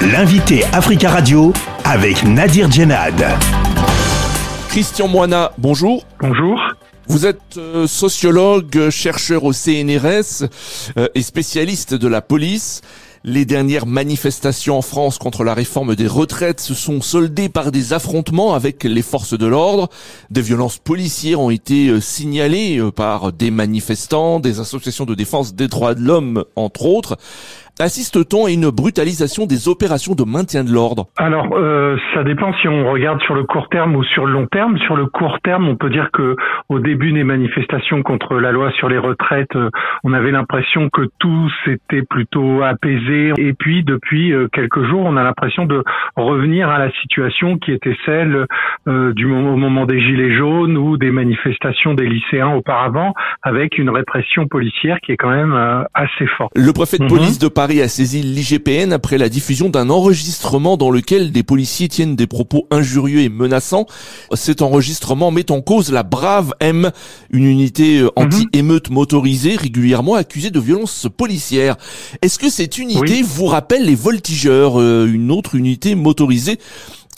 L'invité Africa Radio avec Nadir Djenad. Christian Moina, bonjour. Bonjour. Vous êtes euh, sociologue, chercheur au CNRS euh, et spécialiste de la police. Les dernières manifestations en France contre la réforme des retraites se sont soldées par des affrontements avec les forces de l'ordre. Des violences policières ont été euh, signalées par des manifestants, des associations de défense des droits de l'homme, entre autres. Assiste-t-on à une brutalisation des opérations de maintien de l'ordre Alors, euh, ça dépend si on regarde sur le court terme ou sur le long terme. Sur le court terme, on peut dire que au début des manifestations contre la loi sur les retraites, euh, on avait l'impression que tout s'était plutôt apaisé. Et puis, depuis euh, quelques jours, on a l'impression de revenir à la situation qui était celle euh, du moment, au moment des gilets jaunes ou des manifestations des lycéens auparavant, avec une répression policière qui est quand même assez forte. Le préfet de police mhm. de Paris a saisi l'IGPN après la diffusion d'un enregistrement dans lequel des policiers tiennent des propos injurieux et menaçants. Cet enregistrement met en cause la Brave M, une unité euh, mhm. anti-émeute motorisée régulièrement accusée de violences policières. Est-ce que cette unité vous rappelle les voltigeurs, euh, une autre unité motorisée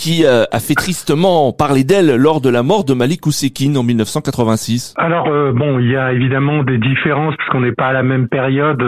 qui euh, a fait tristement parler d'elle lors de la mort de Malik Oussekine en 1986 Alors bon, il y a évidemment des différences parce qu'on n'est pas à la même période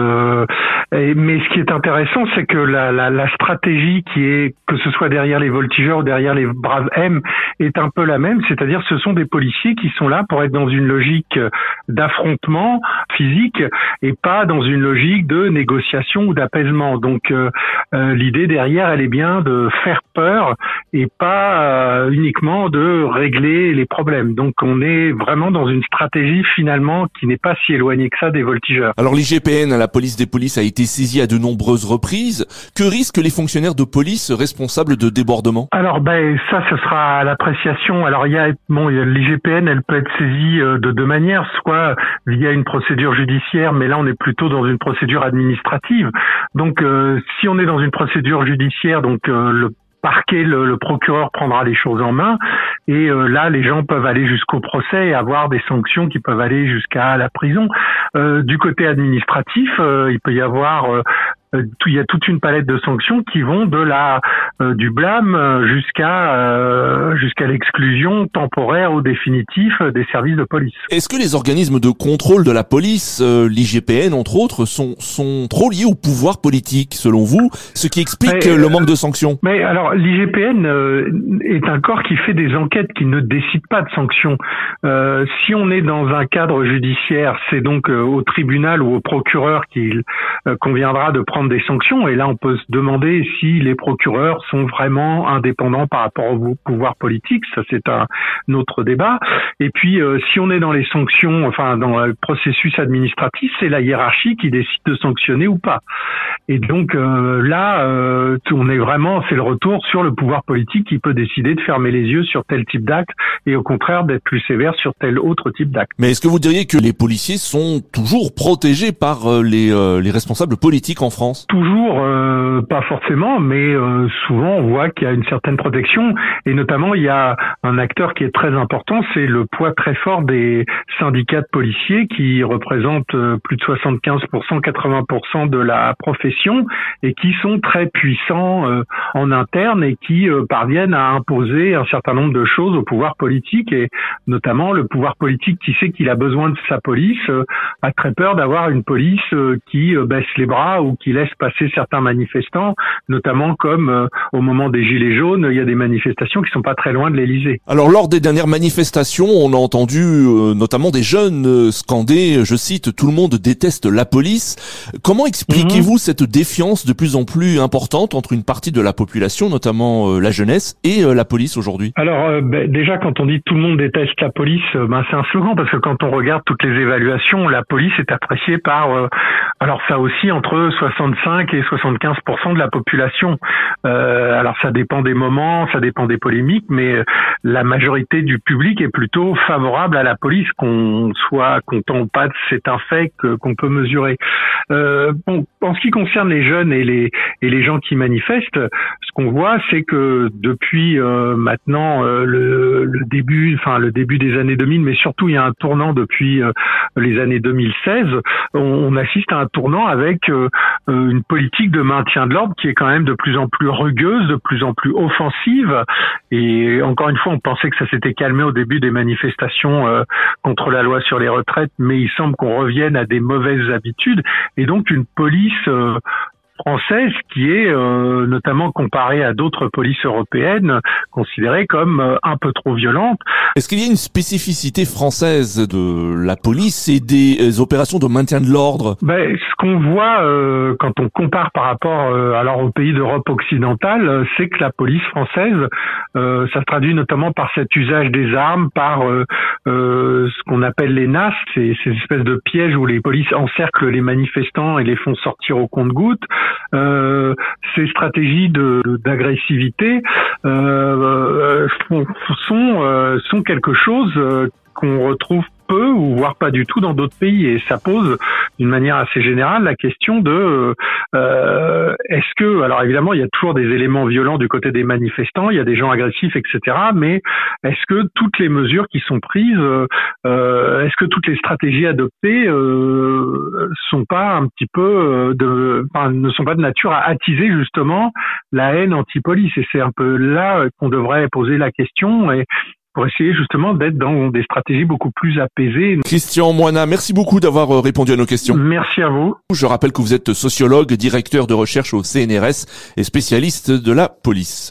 mais ce qui est intéressant, c'est que la, la, la, stratégie qui est, que ce soit derrière les voltigeurs ou derrière les braves M, est un peu la même. C'est-à-dire, ce sont des policiers qui sont là pour être dans une logique d'affrontement physique et pas dans une logique de négociation ou d'apaisement. Donc, euh, euh, l'idée derrière, elle est bien de faire peur et pas euh, uniquement de régler les problèmes. Donc, on est vraiment dans une stratégie finalement qui n'est pas si éloignée que ça des voltigeurs. Alors, l'IGPN, la police des polices, a été saisi à de nombreuses reprises. Que risquent les fonctionnaires de police responsables de débordements? Alors ben ça, ce sera à l'appréciation. Alors il y a bon, l'IGPN, elle peut être saisie euh, de deux manières, soit via une procédure judiciaire, mais là on est plutôt dans une procédure administrative. Donc euh, si on est dans une procédure judiciaire, donc euh, le parquet, le, procureur prendra les choses en main. Et euh, là, les gens peuvent aller jusqu'au procès et avoir des sanctions qui peuvent aller jusqu'à la prison. Euh, du côté administratif, euh, il peut y avoir euh, il y a toute une palette de sanctions qui vont de la euh, du blâme euh, jusqu'à jusqu'à l'exclusion temporaire ou définitive des services de police. Est-ce que les organismes de contrôle de la police, l'IGPN entre autres, sont sont trop liés au pouvoir politique selon vous, ce qui explique le manque de sanctions? Mais alors l'IGPN est un corps qui fait des enquêtes, qui ne décide pas de sanctions. si on est dans un cadre judiciaire, c'est donc au tribunal ou au procureur qu'il conviendra de prendre des sanctions. Et là, on peut se demander si les procureurs sont vraiment indépendants par rapport au pouvoir politique. Ça, c'est un, autre débat. Et puis, euh, si on est dans les sanctions, enfin dans le processus administratif, c'est la hiérarchie qui décide de sanctionner ou pas. Et donc euh, là, euh, on est vraiment, c'est le retour sur le pouvoir politique qui peut décider de fermer les yeux sur tel type d'acte et au contraire d'être plus sévère sur tel autre type d'acte. Mais est-ce que vous diriez que les policiers sont toujours protégés par les, les responsables politiques en France? Toujours, euh, pas forcément, mais euh, souvent on voit qu'il y a une certaine protection. Et notamment il y a un acteur qui est très important, c'est le poids très fort des syndicats de policiers qui représentent euh, plus de 75%, 80% de la profession et qui sont très puissants en interne et qui parviennent à imposer un certain nombre de choses au pouvoir politique et notamment le pouvoir politique qui sait qu'il a besoin de sa police a très peur d'avoir une police qui baisse les bras ou qui laisse passer certains manifestants, notamment comme euh, au moment des Gilets jaunes, il y a des manifestations qui sont pas très loin de l'Elysée. Alors lors des dernières manifestations, on a entendu euh, notamment des jeunes euh, scander, je cite, tout le monde déteste la police. Comment expliquez-vous mhm. cette défiance de plus en plus importante entre une partie de la population, notamment la jeunesse, et la police aujourd'hui? Alors ben, déjà quand on dit tout le monde déteste la police, ben, c'est un slogan parce que quand on regarde toutes les évaluations, la police est appréciée par alors ça aussi entre 65 et 75% de la population. Euh, alors ça dépend des moments, ça dépend des polémiques, mais euh, la majorité du public est plutôt favorable à la police, qu'on soit content ou pas, c'est un fait qu'on peut mesurer. Euh, bon, en ce qui concerne les jeunes et les et les gens qui manifestent, ce qu'on voit, c'est que depuis maintenant le, début, enfin le début des années 2000, mais surtout il y a un tournant depuis les années 2016, on, on, assiste à un tournant avec une politique de maintien de l'ordre qui est quand même de plus en plus rugueuse, de plus en plus offensive. Et encore une fois, on pensait que ça s'était calmé au début des manifestations contre la loi sur les retraites, mais il semble qu'on revienne à des mauvaises habitudes. Et donc une police française qui est euh, notamment comparée à d'autres polices européennes considérée comme euh, un peu trop violente. Est-ce qu'il y a une spécificité française de la police et des euh, opérations de maintien de l'ordre? Ben, Ce qu'on voit quand on compare par rapport alors aux pays d'Europe occidentale, c'est que la police française, ça se traduit notamment par cet usage des armes, par ce qu'on appelle les NAS, ces, ces espèces de pièges où les polices encerclent les manifestants et les font sortir au compte-gouttes. Euh, ces stratégies de d'agressivité euh, euh sont euh, sont quelque chose qu'on retrouve peu ou voire pas du tout dans d'autres pays. Et ça pose d'une manière assez générale la question de euh, est-ce que alors évidemment il y a toujours des éléments violents du côté des manifestants il y a des gens agressifs etc mais est-ce que toutes les mesures qui sont prises euh, est-ce que toutes les stratégies adoptées euh, sont pas un petit peu euh, de enfin, ne sont pas de nature à attiser justement la haine anti-police? Et c'est un peu là qu'on devrait poser la question. Et pour essayer justement d'être dans des stratégies beaucoup plus apaisées. Christian Moina, merci beaucoup d'avoir euh, répondu à nos questions. Merci à vous. Je rappelle que vous êtes sociologue, directeur de recherche au CNRS et spécialiste de la police.